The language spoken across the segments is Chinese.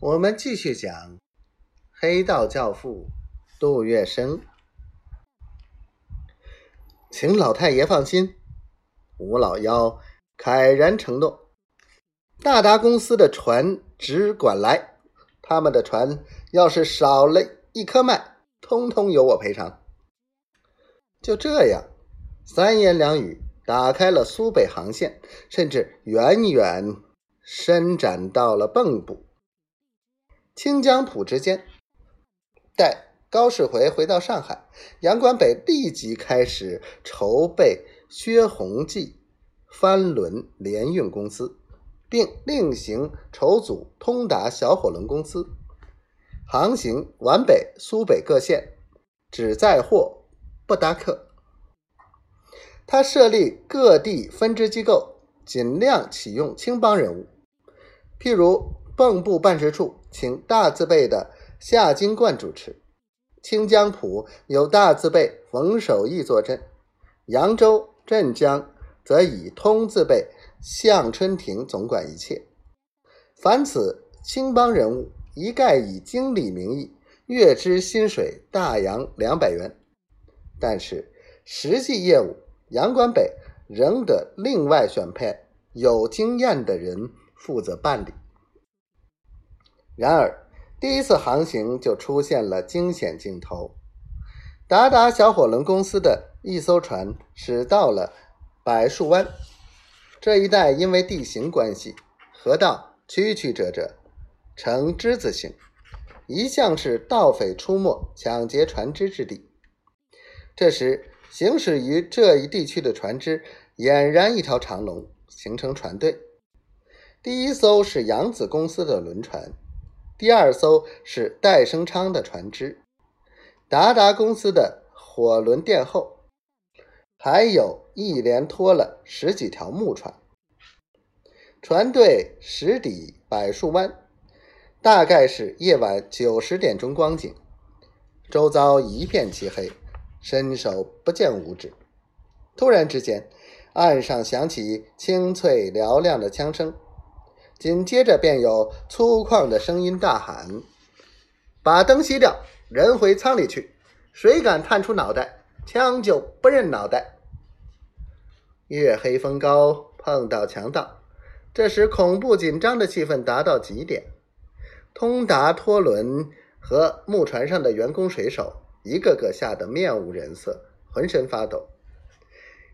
我们继续讲黑道教父杜月笙，请老太爷放心，吴老幺慨然承诺，大达公司的船只管来，他们的船要是少了一颗麦，通通由我赔偿。就这样，三言两语打开了苏北航线，甚至远远伸展到了蚌埠。清江浦之间，待高士回回到上海，杨管北立即开始筹备薛鸿记帆轮联运公司，并另行筹组通达小火轮公司，航行皖北、苏北各县，只载货不搭客。他设立各地分支机构，尽量启用青帮人物，譬如。蚌埠办事处请大字辈的夏金冠主持，清江浦有大字辈冯守义坐镇，扬州、镇江则以通字辈向春亭总管一切。凡此青帮人物，一概以经理名义，月支薪水大洋两百元，但是实际业务，杨关北仍得另外选配有经验的人负责办理。然而，第一次航行就出现了惊险镜头。达达小火轮公司的一艘船驶到了柏树湾这一带，因为地形关系，河道曲曲折折，呈之字形，一向是盗匪出没、抢劫船只之地。这时，行驶于这一地区的船只俨然一条长龙，形成船队。第一艘是扬子公司的轮船。第二艘是戴生昌的船只，达达公司的火轮殿后，还有一连拖了十几条木船。船队驶抵柏树湾，大概是夜晚九十点钟光景，周遭一片漆黑，伸手不见五指。突然之间，岸上响起清脆嘹亮的枪声。紧接着便有粗犷的声音大喊：“把灯熄掉，人回舱里去！谁敢探出脑袋，枪就不认脑袋！”月黑风高，碰到强盗，这时恐怖紧张的气氛达到极点。通达拖轮和木船上的员工水手，一个个吓得面无人色，浑身发抖。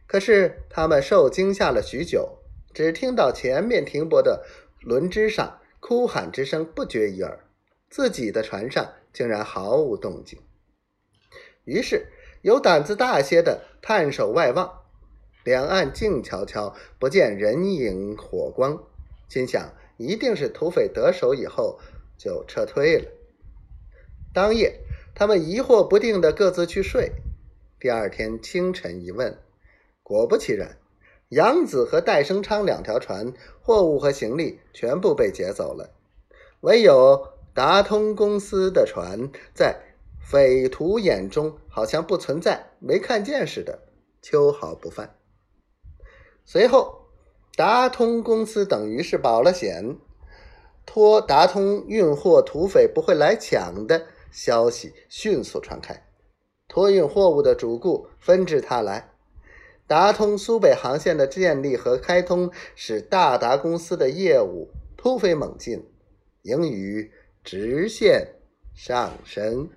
可是他们受惊吓了许久，只听到前面停泊的。轮之上哭喊之声不绝于耳，自己的船上竟然毫无动静。于是有胆子大些的探手外望，两岸静悄悄，不见人影火光，心想一定是土匪得手以后就撤退了。当夜，他们疑惑不定的各自去睡。第二天清晨一问，果不其然。杨子和戴生昌两条船，货物和行李全部被劫走了，唯有达通公司的船在匪徒眼中好像不存在、没看见似的，秋毫不犯。随后，达通公司等于是保了险，托达通运货，土匪不会来抢的消息迅速传开，托运货物的主顾纷至沓来。达通苏北航线的建立和开通，使大达公司的业务突飞猛进，盈余直线上升。